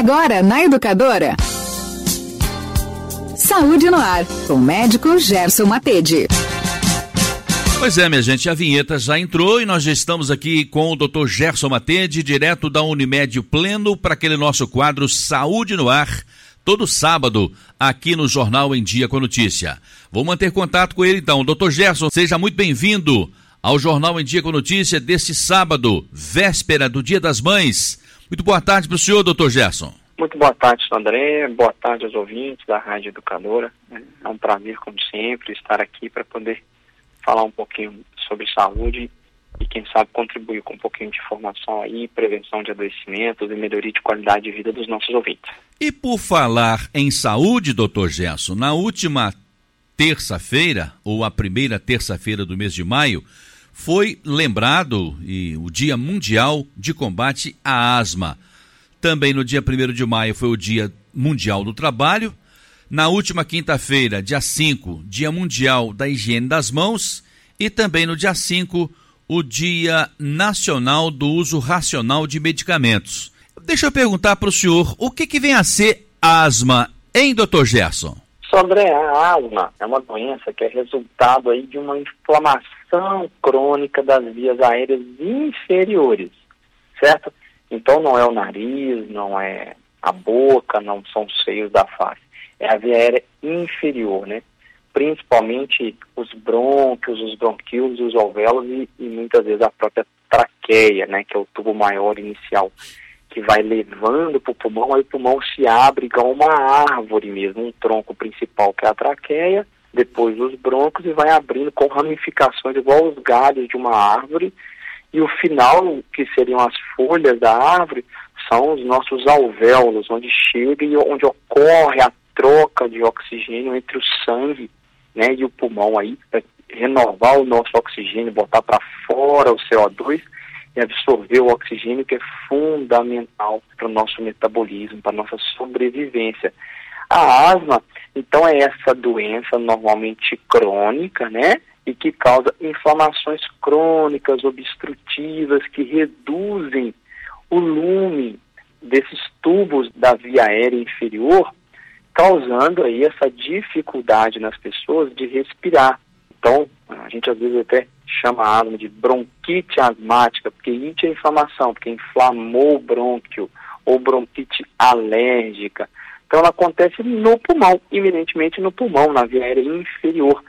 Agora na Educadora. Saúde no ar, com o médico Gerson Matede. Pois é, minha gente, a vinheta já entrou e nós já estamos aqui com o Dr. Gerson Matede, direto da Unimed Pleno, para aquele nosso quadro Saúde no Ar, todo sábado, aqui no Jornal Em Dia com Notícia. Vou manter contato com ele então. Dr. Gerson, seja muito bem-vindo ao Jornal Em Dia com Notícia deste sábado, véspera do Dia das Mães. Muito boa tarde para o senhor, doutor Gerson. Muito boa tarde, André. Boa tarde aos ouvintes da Rádio Educadora. É um prazer, como sempre, estar aqui para poder falar um pouquinho sobre saúde e, quem sabe, contribuir com um pouquinho de informação aí, prevenção de adoecimentos e melhoria de qualidade de vida dos nossos ouvintes. E por falar em saúde, doutor Gerson, na última terça-feira, ou a primeira terça-feira do mês de maio, foi lembrado e o Dia Mundial de Combate à Asma. Também no dia 1 de maio foi o Dia Mundial do Trabalho. Na última quinta-feira, dia 5, Dia Mundial da Higiene das Mãos. E também no dia 5, o Dia Nacional do Uso Racional de Medicamentos. Deixa eu perguntar para o senhor, o que, que vem a ser asma, hein, doutor Gerson? Sobre a asma, é uma doença que é resultado aí de uma inflamação crônica das vias aéreas inferiores, certo? Então não é o nariz, não é a boca, não são os seios da face. É a via aérea inferior, né? Principalmente os brônquios, os bronquíolos, os alvéolos e, e muitas vezes a própria traqueia, né? Que é o tubo maior inicial que vai levando para o pulmão, aí o pulmão se abre igual uma árvore mesmo, um tronco principal que é a traqueia, depois os broncos e vai abrindo com ramificações igual os galhos de uma árvore, e o final, que seriam as folhas da árvore, são os nossos alvéolos, onde chega e onde ocorre a troca de oxigênio entre o sangue né, e o pulmão aí, para renovar o nosso oxigênio, botar para fora o CO2 e absorver o oxigênio, que é fundamental para o nosso metabolismo, para a nossa sobrevivência. A asma, então, é essa doença normalmente crônica, né? E que causa inflamações crônicas, obstrutivas, que reduzem o lume desses tubos da via aérea inferior, causando aí essa dificuldade nas pessoas de respirar. Então, a gente às vezes até chama a asma de bronquite asmática, porque it é inflamação, porque inflamou o brônquio, ou bronquite alérgica. Então ela acontece no pulmão, eminentemente no pulmão, na via aérea inferior.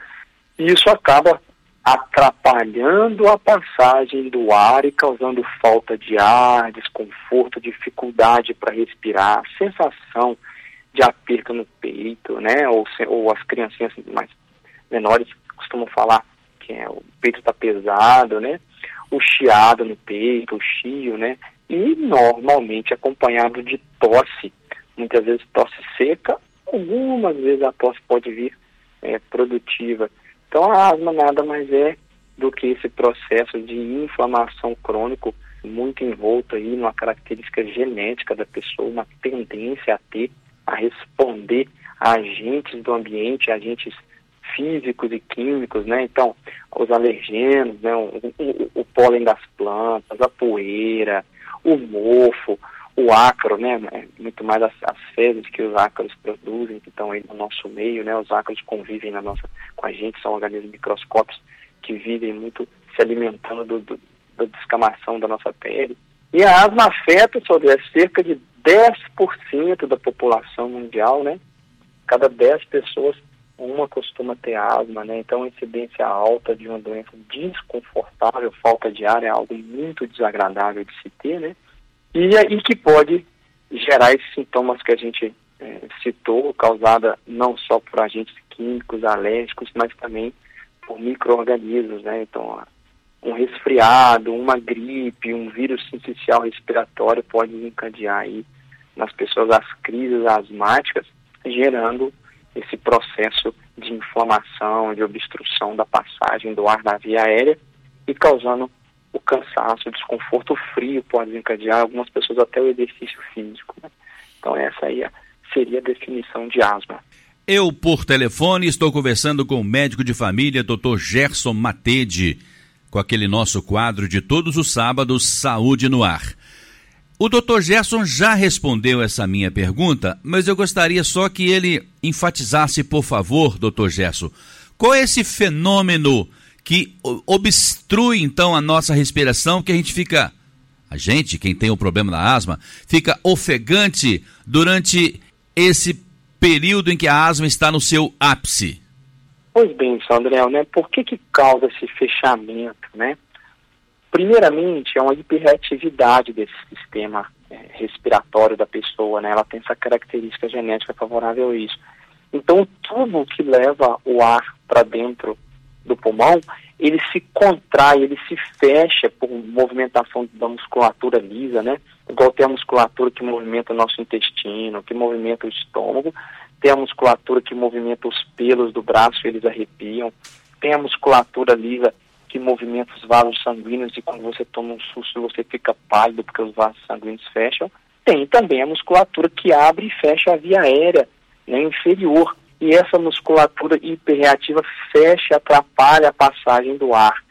E isso acaba atrapalhando a passagem do ar e causando falta de ar, desconforto, dificuldade para respirar, sensação de aperto no peito, né? Ou, ou as criancinhas mais menores costumam falar que é, o peito está pesado, né? O chiado no peito, o chio, né? E normalmente acompanhado de tosse, muitas vezes tosse seca, algumas vezes a tosse pode vir é, produtiva. Então a asma nada mais é do que esse processo de inflamação crônico muito envolto aí numa característica genética da pessoa, uma tendência a ter, a responder a agentes do ambiente, agentes físicos e químicos, né? Então, os alergenos, né? O, o, o, pólen das plantas, a poeira, o mofo, o ácaro, né? É muito mais as, as fezes que os ácaros produzem, que estão aí no nosso meio, né? Os ácaros convivem na nossa, com a gente, são organismos microscópicos que vivem muito se alimentando do, do, da descamação da nossa pele. E a asma afeta sobre cerca de 10% da população mundial, né? Cada 10 pessoas uma costuma ter asma, né? Então, a incidência alta de uma doença desconfortável, falta de ar, é algo muito desagradável de se ter, né? E, e que pode gerar esses sintomas que a gente é, citou, causada não só por agentes químicos, alérgicos, mas também por micro-organismos, né? Então, um resfriado, uma gripe, um vírus sensicial respiratório pode encadear aí nas pessoas as crises asmáticas, gerando esse processo de inflamação, de obstrução da passagem do ar na via aérea e causando o cansaço, o desconforto, frio pode desencadear algumas pessoas até o exercício físico. Né? Então essa aí seria a definição de asma. Eu, por telefone, estou conversando com o médico de família, Dr. Gerson Matede, com aquele nosso quadro de todos os sábados, Saúde no Ar. O Dr. Gerson já respondeu essa minha pergunta, mas eu gostaria só que ele enfatizasse, por favor, Dr. Gerson, qual é esse fenômeno que obstrui então a nossa respiração, que a gente fica, a gente, quem tem o problema da asma, fica ofegante durante esse período em que a asma está no seu ápice? Pois bem, Sandrel, né? Por que que causa esse fechamento, né? Primeiramente, é uma hiperreatividade desse sistema é, respiratório da pessoa, né? Ela tem essa característica genética favorável a isso. Então, o tubo que leva o ar para dentro do pulmão, ele se contrai, ele se fecha por movimentação da musculatura lisa, né? Igual tem a musculatura que movimenta o nosso intestino, que movimenta o estômago, tem a musculatura que movimenta os pelos do braço, eles arrepiam, tem a musculatura lisa que movimenta os vasos sanguíneos e quando você toma um susto você fica pálido porque os vasos sanguíneos fecham. Tem também a musculatura que abre e fecha a via aérea né, inferior. E essa musculatura hiperreativa fecha atrapalha a passagem do ar.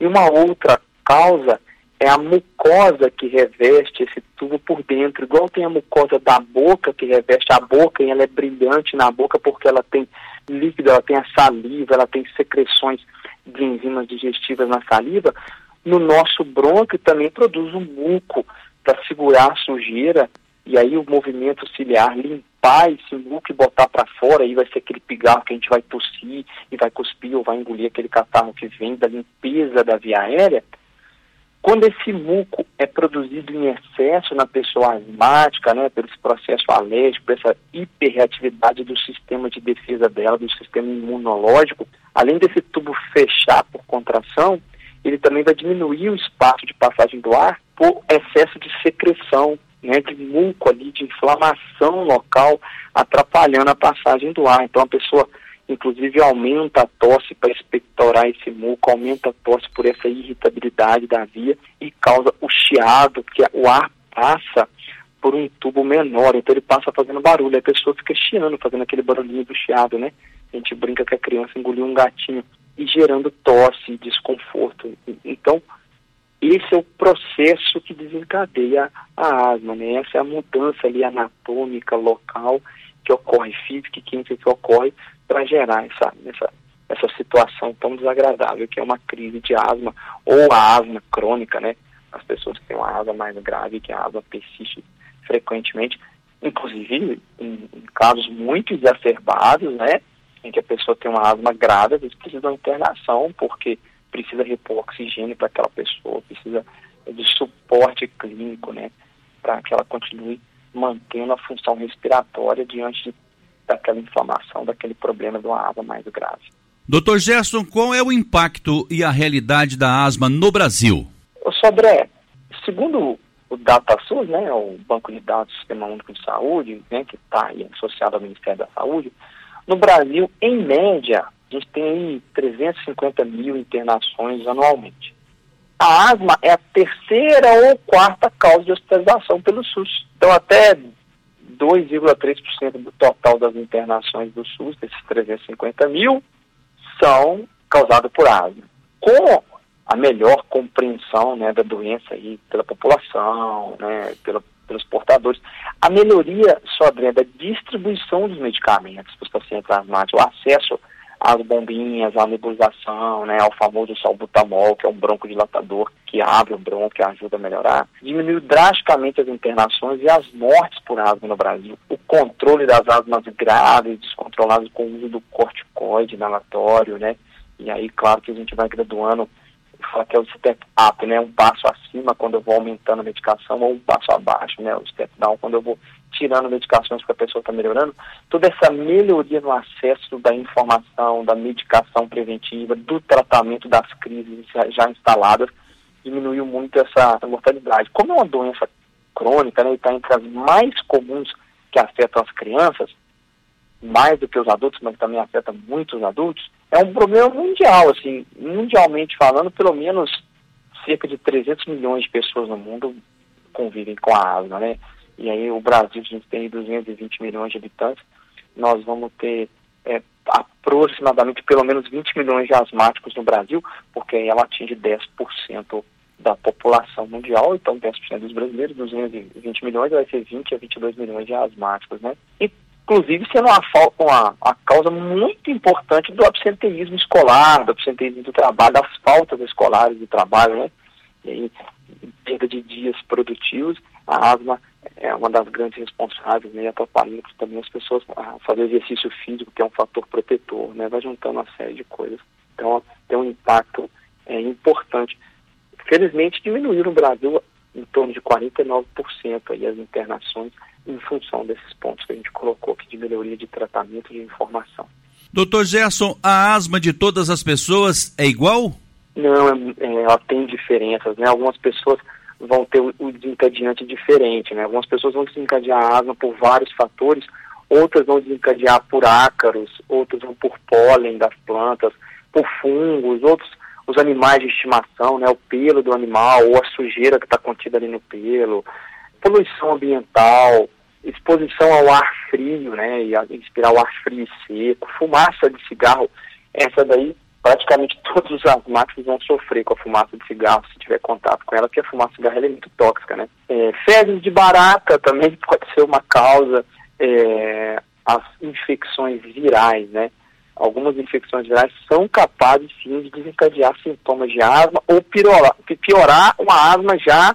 E uma outra causa é a mucosa que reveste esse tubo por dentro, igual tem a mucosa da boca que reveste a boca e ela é brilhante na boca porque ela tem líquido, ela tem a saliva, ela tem secreções de enzimas digestivas na saliva. No nosso brônquio também produz um muco para segurar a sujeira e aí o movimento ciliar limpar esse muco e botar para fora, aí vai ser aquele pigarro que a gente vai tossir e vai cuspir ou vai engolir aquele catarro que vem da limpeza da via aérea. Quando esse muco é produzido em excesso na pessoa asmática, né, pelo processo alérgico, por essa hiperreatividade do sistema de defesa dela, do sistema imunológico, além desse tubo fechar por contração, ele também vai diminuir o espaço de passagem do ar por excesso de secreção, né, de muco ali, de inflamação local, atrapalhando a passagem do ar. Então a pessoa inclusive aumenta a tosse para expectorar esse muco, aumenta a tosse por essa irritabilidade da via e causa o chiado, que o ar passa por um tubo menor, então ele passa fazendo barulho, a pessoa fica chiando, fazendo aquele barulhinho do chiado, né? A gente brinca que a criança engoliu um gatinho e gerando tosse, desconforto. Então, esse é o processo que desencadeia a asma, né? Essa é a mudança ali anatômica local que ocorre, física e química que ocorre para gerar essa, essa, essa situação tão desagradável que é uma crise de asma ou a asma crônica, né? As pessoas que têm uma asma mais grave, que a asma persiste frequentemente, inclusive em, em casos muito exacerbados, né? Em que a pessoa tem uma asma grave, eles precisam de internação porque precisa repor oxigênio para aquela pessoa, precisa de suporte clínico, né? Para que ela continue mantendo a função respiratória diante de daquela inflamação, daquele problema de uma asma mais grave. Doutor Gerson, qual é o impacto e a realidade da asma no Brasil? O Sobré, segundo o DataSUS, né, o Banco de Dados do Sistema Único de Saúde, né, que está associado ao Ministério da Saúde, no Brasil, em média, a gente tem 350 mil internações anualmente. A asma é a terceira ou quarta causa de hospitalização pelo SUS. Então, até 2,3% do total das internações do SUS, desses 350 mil, são causadas por asma. Com a melhor compreensão né, da doença aí pela população, né, pela, pelos portadores, a melhoria sobre da distribuição dos medicamentos para os pacientes asmáticos, o acesso às bombinhas, à nebulização, né, ao famoso salbutamol, que é um broncodilatador que abre o bronco e ajuda a melhorar. Diminuiu drasticamente as internações e as mortes por asma no Brasil. O controle das asmas graves, descontroladas com o uso do corticoide inalatório, né, e aí, claro que a gente vai graduando fala que é o step up, né? Um passo acima quando eu vou aumentando a medicação ou um passo abaixo, né? O step down quando eu vou tirando medicações porque a pessoa está melhorando. Toda essa melhoria no acesso da informação, da medicação preventiva, do tratamento das crises já instaladas, diminuiu muito essa, mortalidade. Como é uma doença crônica, né? Está entre as mais comuns que afetam as crianças, mais do que os adultos, mas também afeta muitos adultos, é um problema mundial, assim, mundialmente falando, pelo menos cerca de 300 milhões de pessoas no mundo convivem com a asma, né? E aí o Brasil, a gente tem 220 milhões de habitantes, nós vamos ter é, aproximadamente pelo menos 20 milhões de asmáticos no Brasil, porque ela atinge 10% da população mundial, então 10% dos brasileiros, 220 milhões, vai ser 20 a 22 milhões de asmáticos, né? Inclusive sendo uma, uma, uma causa muito importante do absenteísmo escolar, do absenteísmo do trabalho, das faltas escolares de trabalho, né? E perda de dias produtivos, a asma é uma das grandes responsáveis, né, atrapalhando também as pessoas a fazer exercício físico, que é um fator protetor, né, vai juntando uma série de coisas. Então, tem um impacto é, importante. Felizmente, diminuiu no Brasil em torno de 49% aí as internações em função desses pontos que a gente colocou aqui de melhoria de tratamento de informação. Doutor Gerson, a asma de todas as pessoas é igual? Não, é, ela tem diferenças, né? Algumas pessoas vão ter o, desencadeante diferente, né? Algumas pessoas vão desencadear a asma por vários fatores, outras vão desencadear por ácaros, outras vão por pólen das plantas, por fungos, outros os animais de estimação, né? O pelo do animal ou a sujeira que está contida ali no pelo, poluição ambiental, exposição ao ar frio, né? E a, inspirar o ar frio e seco, fumaça de cigarro, essa daí praticamente todos os asmáticos vão sofrer com a fumaça de cigarro se tiver contato com ela, porque a fumaça de cigarro é muito tóxica, né? É, fezes de barata também pode ser uma causa, é, as infecções virais, né? Algumas infecções virais são capazes sim de desencadear sintomas de asma ou piorar, piorar uma asma já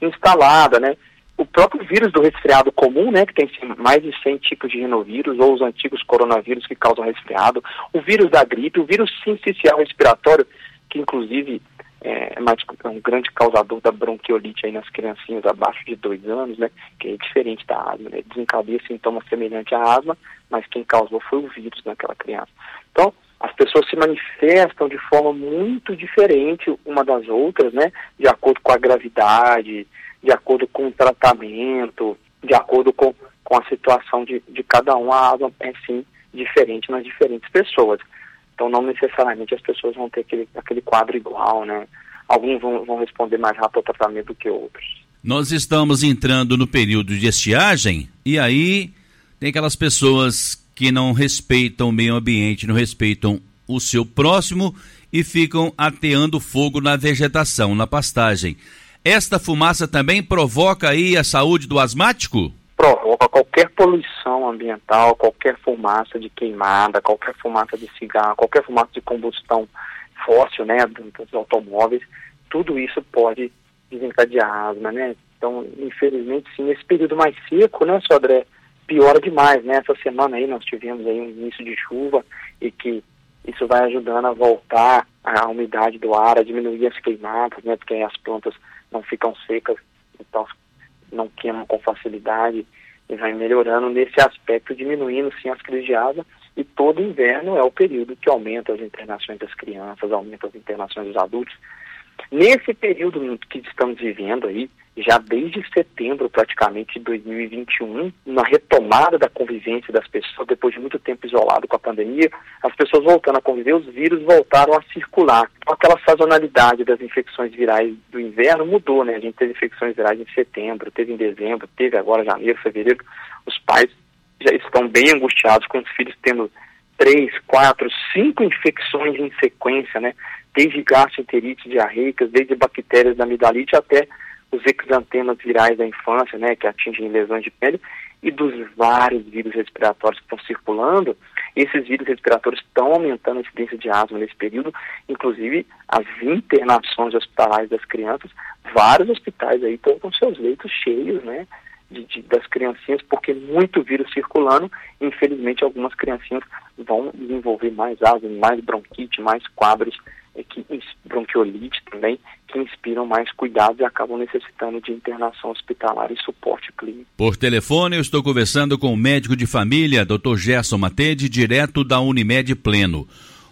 instalada, né? O próprio vírus do resfriado comum, né, que tem mais de 100 tipos de rinovírus, ou os antigos coronavírus que causam resfriado, o vírus da gripe, o vírus sincicial respiratório, que inclusive é, mais, é um grande causador da bronquiolite aí nas criancinhas abaixo de dois anos, né, que é diferente da asma, né, desencadeia sintomas semelhantes à asma, mas quem causou foi o vírus naquela criança. Então, as pessoas se manifestam de forma muito diferente uma das outras, né, de acordo com a gravidade, de acordo com o tratamento, de acordo com, com a situação de, de cada um, a asma é sim diferente nas diferentes pessoas. Então não necessariamente as pessoas vão ter aquele, aquele quadro igual, né? Alguns vão, vão responder mais rápido ao tratamento do que outros. Nós estamos entrando no período de estiagem e aí tem aquelas pessoas que não respeitam o meio ambiente, não respeitam o seu próximo e ficam ateando fogo na vegetação, na pastagem. Esta fumaça também provoca aí a saúde do asmático? Provoca qualquer poluição ambiental, qualquer fumaça de queimada, qualquer fumaça de cigarro, qualquer fumaça de combustão fóssil, né, dos automóveis, tudo isso pode desencadear asma, né? Então, infelizmente, sim, nesse período mais seco, né, Sodré, piora demais, né? Essa semana aí nós tivemos aí um início de chuva e que isso vai ajudando a voltar a umidade do ar, a diminuir as queimadas, né? Porque as plantas não ficam secas, então não queimam com facilidade e vai melhorando nesse aspecto, diminuindo sim as crises de asma e todo inverno é o período que aumenta as internações das crianças, aumenta as internações dos adultos. Nesse período que estamos vivendo aí, já desde setembro praticamente de 2021, na retomada da convivência das pessoas, depois de muito tempo isolado com a pandemia, as pessoas voltando a conviver, os vírus voltaram a circular. Então, aquela sazonalidade das infecções virais do inverno mudou, né? A gente teve infecções virais em setembro, teve em dezembro, teve agora janeiro, fevereiro. Os pais já estão bem angustiados com os filhos tendo três, quatro, cinco infecções em sequência, né? Desde gastroenterite diarreicas, desde bactérias da amidalite até os exantemas virais da infância, né, que atingem lesões de pele, e dos vários vírus respiratórios que estão circulando, esses vírus respiratórios estão aumentando a incidência de asma nesse período, inclusive as internações hospitalares das crianças, vários hospitais aí estão com seus leitos cheios, né, de, de, das criancinhas, porque muito vírus circulando, infelizmente algumas criancinhas vão desenvolver mais asma, mais bronquite, mais quadros que bronquiolite também, que inspiram mais cuidados e acabam necessitando de internação hospitalar e suporte clínico. Por telefone, eu estou conversando com o médico de família, Dr. Gerson Matede, direto da Unimed Pleno.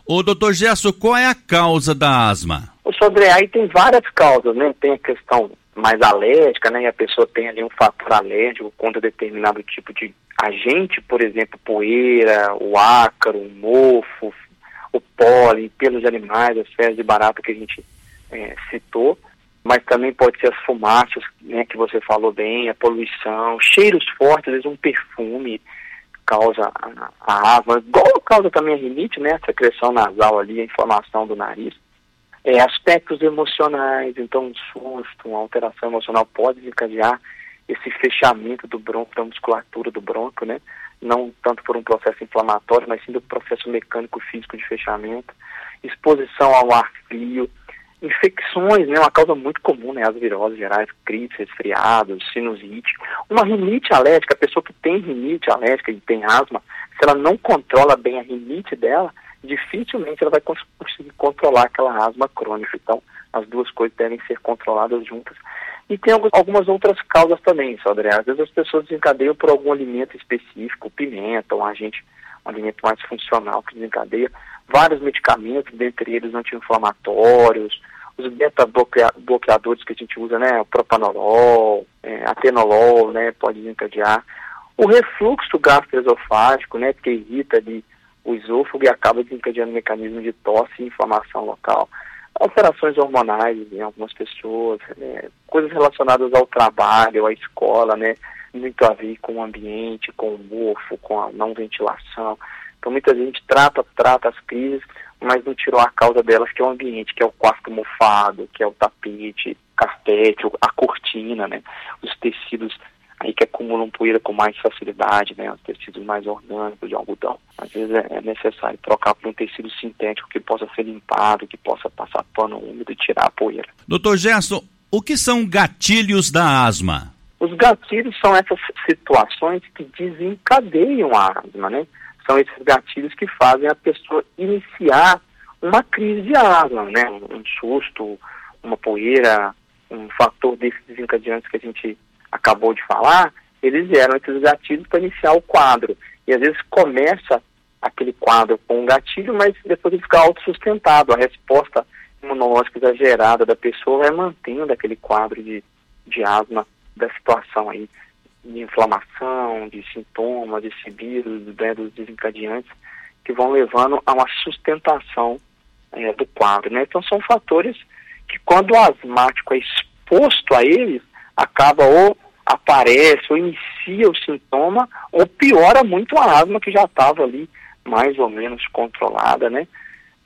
Ô, doutor Gerson, qual é a causa da asma? O Sodré, aí tem várias causas, né? Tem a questão mais alérgica, né? E a pessoa tem ali um fator alérgico contra determinado tipo de agente, por exemplo, poeira, o ácaro, o mofo, o pólen, pelos animais, as fezes de barata que a gente é, citou, mas também pode ser as fumaças, né, que você falou bem, a poluição, cheiros fortes, às vezes um perfume causa a, a asma, igual causa também a rinite, né, a secreção nasal ali, a inflamação do nariz. É, aspectos emocionais, então um susto, uma alteração emocional pode desencadear esse fechamento do bronco, da musculatura do bronco, né? Não tanto por um processo inflamatório, mas sim do processo mecânico físico de fechamento. Exposição ao ar frio, infecções, né? Uma causa muito comum, né? As viroses gerais, gripe, resfriados, sinusite. Uma rinite alérgica, a pessoa que tem rinite alérgica e tem asma, se ela não controla bem a rinite dela, dificilmente ela vai conseguir controlar aquela asma crônica. Então, as duas coisas devem ser controladas juntas. E tem algumas outras causas também, Sodré. Às vezes as pessoas desencadeiam por algum alimento específico, pimenta, um agente, um alimento mais funcional que desencadeia. Vários medicamentos, dentre eles anti-inflamatórios, os beta-bloqueadores que a gente usa, né, o propanolol, é, atenolol, né, pode desencadear. O refluxo gastroesofágico, né, que irrita ali o esôfago e acaba desencadeando mecanismo de tosse e inflamação local. Alterações hormonais em algumas pessoas, né, coisas relacionadas ao trabalho, à escola, né, muito a ver com o ambiente, com o mofo, com a não ventilação. Então muita gente trata, trata as crises, mas não tirou a causa delas, que é o ambiente, que é o quarto mofado, que é o tapete, carpete, a cortina, né, os tecidos aí que acumulam poeira com mais facilidade, né, os tecidos mais orgânicos de algodão. Às vezes é, é necessário trocar por um tecido sintético que possa ser limpado, que possa passar pano úmido e tirar a poeira. Doutor Gerson, o que são gatilhos da asma? Os gatilhos são essas situações que desencadeiam a asma, né? São esses gatilhos que fazem a pessoa iniciar uma crise de asma, né? Um susto, uma poeira, um fator desses desencadeantes que a gente acabou de falar, eles eram esses gatilhos para iniciar o quadro. E às vezes começa aquele quadro com um gatilho, mas depois ele fica autossustentado. A resposta imunológica exagerada da pessoa vai mantendo aquele quadro de, de asma, da situação aí, de inflamação, de sintomas, de vírus, né, dos desencadeantes, que vão levando a uma sustentação é, do quadro. Né? Então são fatores que quando o asmático é exposto a eles, acaba ou aparece ou inicia o sintoma ou piora muito a asma que já estava ali mais ou menos controlada, né?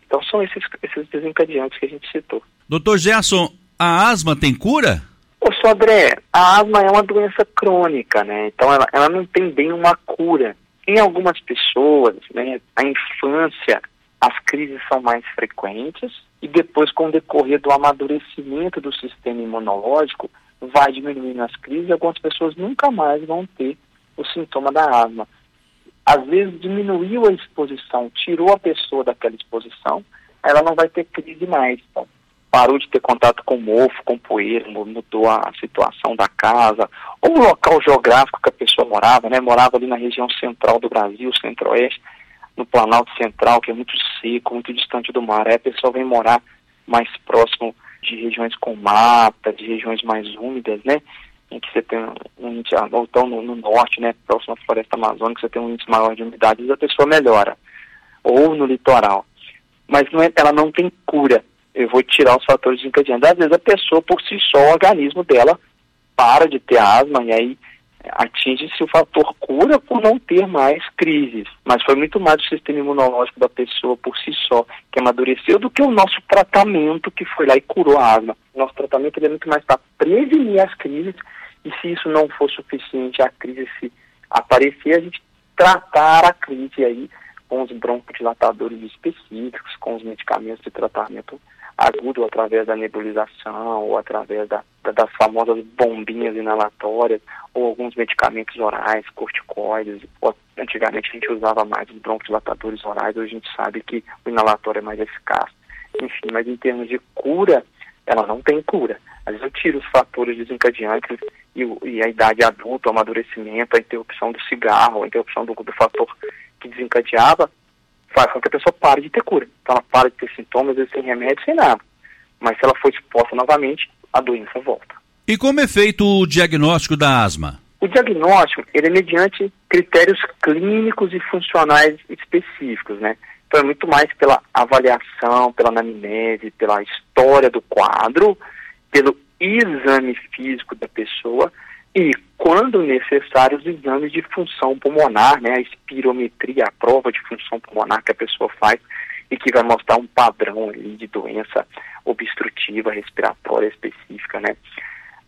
Então são esses, esses desencadeantes que a gente citou. Doutor Gerson, a asma tem cura? Ô, Sodré, a asma é uma doença crônica, né? Então ela, ela não tem bem uma cura. Em algumas pessoas, né, a infância, as crises são mais frequentes e depois, com o decorrer do amadurecimento do sistema imunológico, vai diminuindo as crises algumas pessoas nunca mais vão ter o sintoma da asma. Às vezes diminuiu a exposição, tirou a pessoa daquela exposição, ela não vai ter crise mais. Então, parou de ter contato com mofo, com poeira, mudou a situação da casa, ou o local geográfico que a pessoa morava, né? Morava ali na região central do Brasil, centro-oeste, no Planalto Central, que é muito seco, muito distante do mar. Aí a pessoa vem morar mais próximo de regiões com mata, de regiões mais úmidas, né? Em que você tem um índice, ah, ou então no, no norte, né, próximo à floresta amazônica, você tem um índice maior de umidade, a pessoa melhora. Ou no litoral. Mas não é, ela não tem cura. Eu vou tirar os fatores desencadeantes. Às vezes a pessoa, por si só, o organismo dela para de ter asma e aí atinge-se o fator cura por não ter mais crises, mas foi muito mais o sistema imunológico da pessoa por si só que amadureceu do que o nosso tratamento que foi lá e curou a asma. Nosso tratamento é muito mais para prevenir as crises e se isso não for suficiente, a crise se aparecer, a gente tratar a crise aí com os broncodilatadores específicos, com os medicamentos de tratamento agudo através da nebulização ou através da, da, das famosas bombinhas inalatórias ou alguns medicamentos orais, corticoides. Antigamente a gente usava mais os broncodilatadores orais, hoje a gente sabe que o inalatório é mais eficaz. Enfim, mas em termos de cura, ela não tem cura. Às vezes eu tiro os fatores desencadeantes e, e a idade adulta, o amadurecimento, a interrupção do cigarro, a interrupção do, do fator que desencadeava, faz com que a pessoa pare de ter cura. Então ela para de ter sintomas, às vezes sem remédio, sem nada. Mas se ela for exposta novamente, a doença volta. E como é feito o diagnóstico da asma? O diagnóstico, ele é mediante critérios clínicos e funcionais específicos, né? Então é muito mais pela avaliação, pela anamnese, pela história do quadro, pelo exame físico da pessoa e, quando necessário, os exames de função pulmonar, né, a espirometria, a prova de função pulmonar que a pessoa faz. E que vai mostrar um padrão ali de doença obstrutiva respiratória específica, né?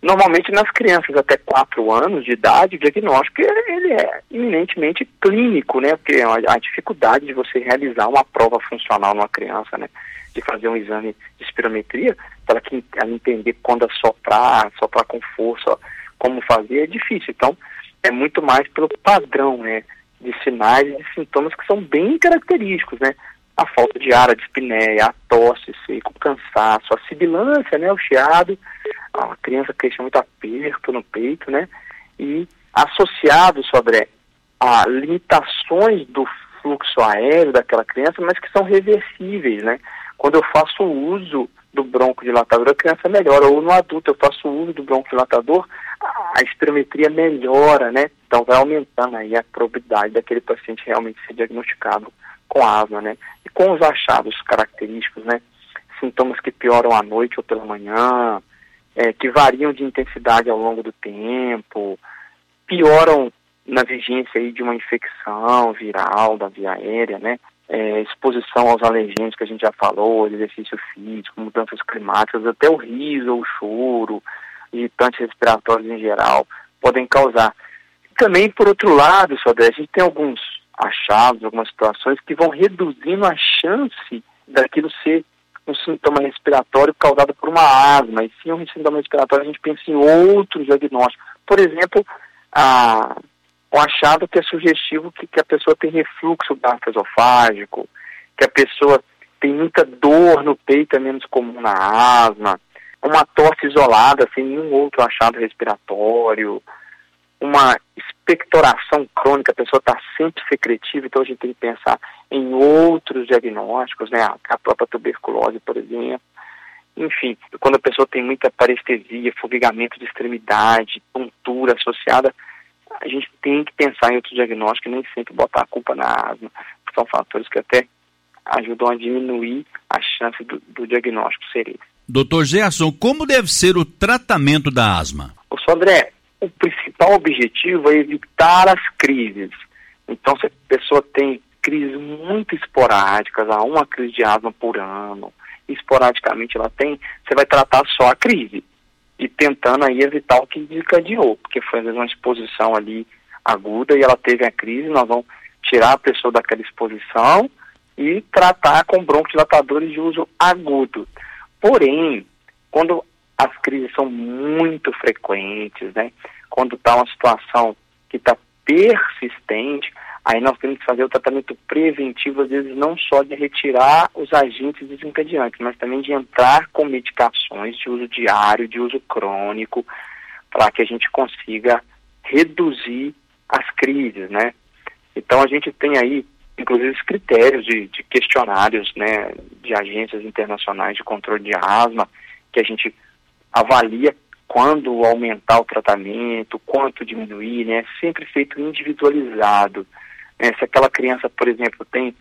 Normalmente nas crianças até 4 anos de idade, o diagnóstico ele é eminentemente clínico, né? Porque a dificuldade de você realizar uma prova funcional numa criança, né? De fazer um exame de espirometria, para ela entender quando assoprar, soprar com força, como fazer, é difícil. Então, é muito mais pelo padrão, né? De sinais e de sintomas que são bem característicos, né? A falta de ar, a dispneia, a tosse seco, o cansaço, a sibilância, né? O chiado, a criança que tem muito aperto no peito, né? E associado, sobre a limitações do fluxo aéreo daquela criança, mas que são reversíveis, né? Quando eu faço uso do broncodilatador, a criança melhora, ou no adulto eu faço uso do broncodilatador, a espirometria melhora, né? Então vai aumentando aí a probabilidade daquele paciente realmente ser diagnosticado com asma, né? E com os achados característicos, né? Sintomas que pioram à noite ou pela manhã, é, que variam de intensidade ao longo do tempo, pioram na vigência aí de uma infecção viral da via aérea, né? É, exposição aos alergênicos que a gente já falou, exercício físico, mudanças climáticas, até o riso o choro, irritantes respiratórios em geral, podem causar. Também, por outro lado, Sodré, a gente tem alguns achados, algumas situações que vão reduzindo a chance daquilo ser um sintoma respiratório causado por uma asma, e sim um sintoma respiratório, a gente pensa em outros diagnósticos. Por exemplo, a, o achado que é sugestivo que, que a pessoa tem refluxo gastroesofágico, que a pessoa tem muita dor no peito, é menos comum na asma, uma tosse isolada, sem nenhum outro achado respiratório, uma expectoração crônica, a pessoa está sempre secretiva, então a gente tem que pensar em outros diagnósticos, né, a própria tuberculose, por exemplo. Enfim, quando a pessoa tem muita parestesia, formigamento de extremidade, tontura associada, a gente tem que pensar em outros diagnósticos e nem sempre botar a culpa na asma, são fatores que até ajudam a diminuir a chance do, do diagnóstico ser esse. Doutor Gerson, como deve ser o tratamento da asma? O Sodré, o principal objetivo é evitar as crises. Então, se a pessoa tem crises muito esporádicas, há uma crise de asma por ano, esporadicamente ela tem, você vai tratar só a crise e tentando aí evitar o que desencadeou, porque foi às vezes uma exposição ali aguda e ela teve a crise, nós vamos tirar a pessoa daquela exposição e tratar com broncodilatadores de uso agudo. Porém, quando as crises são muito frequentes, né? Quando está uma situação que está persistente, aí nós temos que fazer o tratamento preventivo, às vezes não só de retirar os agentes desencadeantes, mas também de entrar com medicações de uso diário, de uso crônico, para que a gente consiga reduzir as crises, né? Então a gente tem aí, inclusive, os critérios de, de questionários, né, de agências internacionais de controle de asma, que a gente avalia quando aumentar o tratamento, quanto diminuir, né? Sempre feito individualizado. Né? Se aquela criança, por exemplo, tem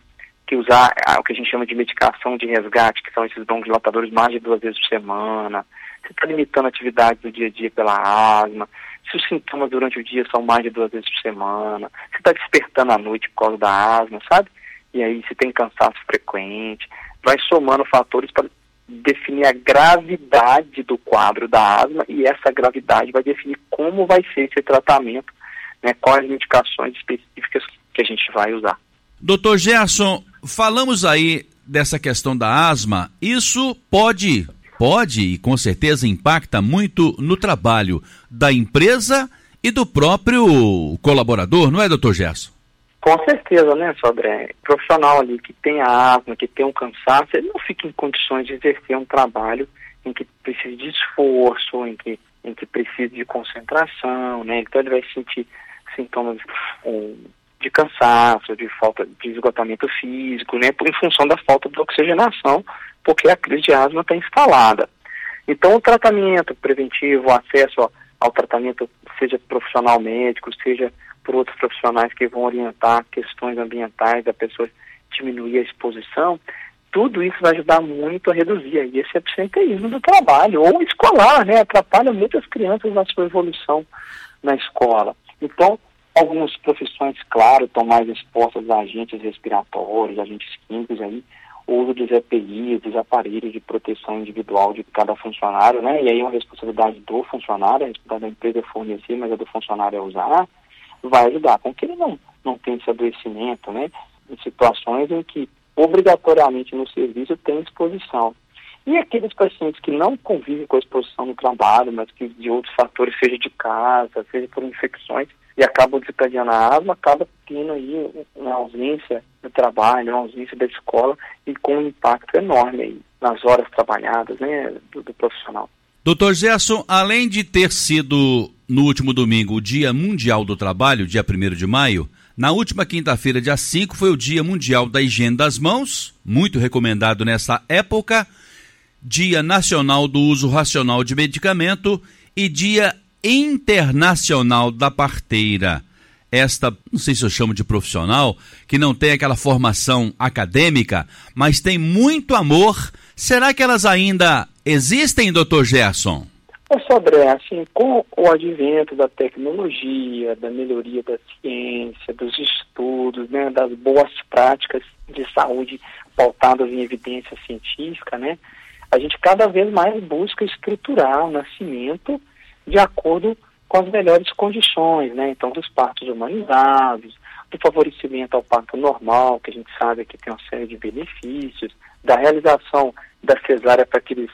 que usar o que a gente chama de medicação de resgate, que são esses broncodilatadores mais de duas vezes por semana, se está limitando a atividade do dia a dia pela asma, se os sintomas durante o dia são mais de duas vezes por semana, se está despertando à noite por causa da asma, sabe? E aí se tem cansaço frequente, vai somando fatores para definir a gravidade do quadro da asma e essa gravidade vai definir como vai ser esse tratamento, né, quais indicações específicas que a gente vai usar. Doutor Gerson, falamos aí dessa questão da asma, isso pode, pode e com certeza impacta muito no trabalho da empresa e do próprio colaborador, não é, doutor Gerson? Com certeza, né, Sodré? Profissional ali que tem asma, que tem um cansaço, ele não fica em condições de exercer um trabalho em que precisa de esforço, em que, em que precisa de concentração, né? Então ele vai sentir sintomas um, de cansaço, de falta de esgotamento físico, né? Em função da falta de oxigenação, porque a crise de asma está instalada. Então o tratamento preventivo, o acesso ao tratamento, seja profissional médico, seja por outros profissionais que vão orientar questões ambientais da pessoa diminuir a exposição, tudo isso vai ajudar muito a reduzir aí esse absenteísmo do trabalho, ou escolar, né? Atrapalha muitas crianças na sua evolução na escola. Então, algumas profissões, claro, estão mais expostas a agentes respiratórios, agentes químicos aí, o uso dos EPIs, dos aparelhos de proteção individual de cada funcionário, né? E aí é uma responsabilidade do funcionário, a responsabilidade da empresa é fornecer, mas a do funcionário é usar, vai ajudar com que ele não, não tenha esse adoecimento, né? Em situações em que obrigatoriamente no serviço tem exposição. E aqueles pacientes que não convivem com a exposição no trabalho, mas que de outros fatores, seja de casa, seja por infecções, e acabam desencadeando a asma, acaba tendo aí uma ausência do trabalho, uma ausência da escola e com um impacto enorme aí nas horas trabalhadas né, do, do profissional. Doutor Gerson, além de ter sido no último domingo o Dia Mundial do Trabalho, dia 1 de maio, na última quinta-feira, dia 5, foi o Dia Mundial da Higiene das Mãos, muito recomendado nessa época, Dia Nacional do Uso Racional de Medicamento e Dia Internacional da Parteira. Esta, não sei se eu chamo de profissional, que não tem aquela formação acadêmica, mas tem muito amor. Será que elas ainda existem, doutor Gerson? É sobre assim, com o advento da tecnologia, da melhoria da ciência, dos estudos, né, das boas práticas de saúde pautadas em evidência científica, né, a gente cada vez mais busca estruturar o nascimento de acordo com as melhores condições, né? Então, dos partos humanizados, do favorecimento ao parto normal, que a gente sabe que tem uma série de benefícios, da realização da cesárea para aqueles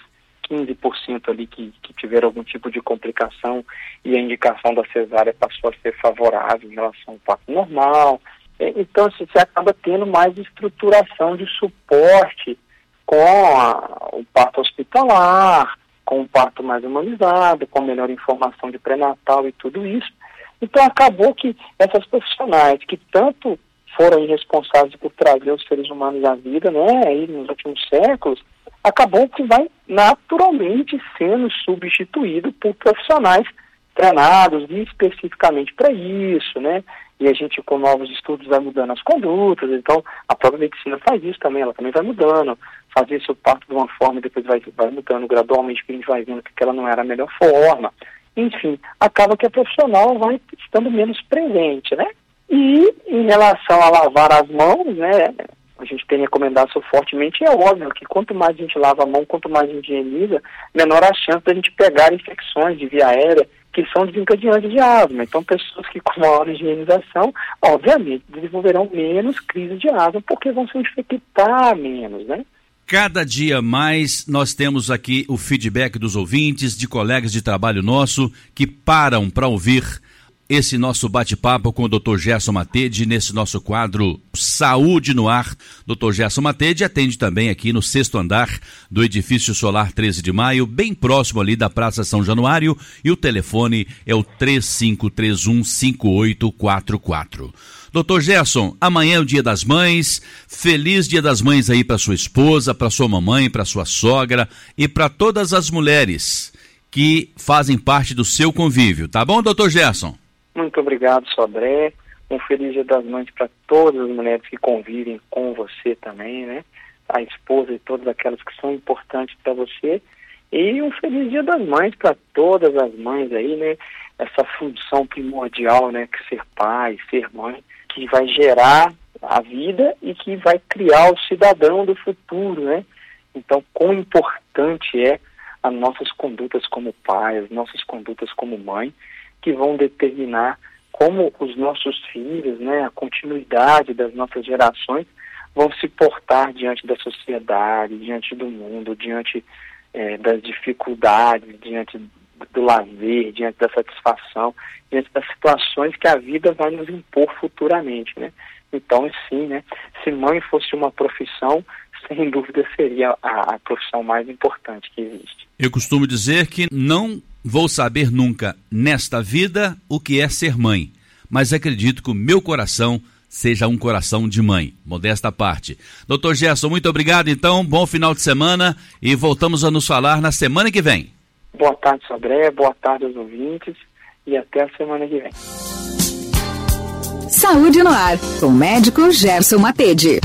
15% ali que, que tiveram algum tipo de complicação e a indicação da cesárea passou a ser favorável em relação ao parto normal. Então, assim, você acaba tendo mais estruturação de suporte com a, o parto hospitalar, com um parto mais humanizado, com melhor informação de pré-natal e tudo isso. Então acabou que essas profissionais que tanto foram responsáveis por trazer os seres humanos à vida, né, aí nos últimos séculos, acabou que vai naturalmente sendo substituído por profissionais treinados especificamente para isso, né? E a gente com novos estudos vai mudando as condutas, então a própria medicina faz isso também, ela também vai mudando, fazer seu parto de uma forma e depois vai, vai mudando gradualmente, que a gente vai vendo que aquela não era a melhor forma. Enfim, acaba que a profissional vai estando menos presente, né? E em relação a lavar as mãos, né? A gente tem recomendado isso fortemente, é óbvio que quanto mais a gente lava a mão, quanto mais a gente higieniza, menor a chance da gente pegar infecções de via aérea que são desencadeantes de asma. Então, pessoas que com maior higienização, obviamente, desenvolverão menos crise de asma, porque vão se infectar menos, né? Cada dia mais nós temos aqui o feedback dos ouvintes, de colegas de trabalho nosso que param para ouvir esse nosso bate-papo com o Dr. Gerson Matede nesse nosso quadro Saúde no Ar. Dr. Gerson Matede atende também aqui no sexto andar do edifício solar 13 de maio, bem próximo ali da Praça São Januário, e o telefone é o 3531 5844. Doutor Gerson, amanhã é o Dia das Mães. Feliz Dia das Mães aí para sua esposa, para sua mamãe, para sua sogra e para todas as mulheres que fazem parte do seu convívio. Tá bom, doutor Gerson? Muito obrigado, Sodré. Um feliz Dia das Mães para todas as mulheres que convivem com você também, né? A esposa e todas aquelas que são importantes para você. E um feliz Dia das Mães para todas as mães aí, né? Essa função primordial, né? Que ser pai, ser mãe que vai gerar a vida e que vai criar o cidadão do futuro, né? Então, quão importante é as nossas condutas como pai, as nossas condutas como mãe, que vão determinar como os nossos filhos, né, a continuidade das nossas gerações, vão se portar diante da sociedade, diante do mundo, diante é, das dificuldades, diante do lazer, diante da satisfação, diante das situações que a vida vai nos impor futuramente, né? Então, sim, né? Se mãe fosse uma profissão, sem dúvida seria a, a profissão mais importante que existe. Eu costumo dizer que não vou saber nunca nesta vida o que é ser mãe, mas acredito que o meu coração seja um coração de mãe. Modesta parte. Doutor Gerson, muito obrigado então, bom final de semana e voltamos a nos falar na semana que vem. Boa tarde, Sodré. Boa tarde aos ouvintes. E até a semana que vem. Saúde no ar, com o médico Gerson Matede.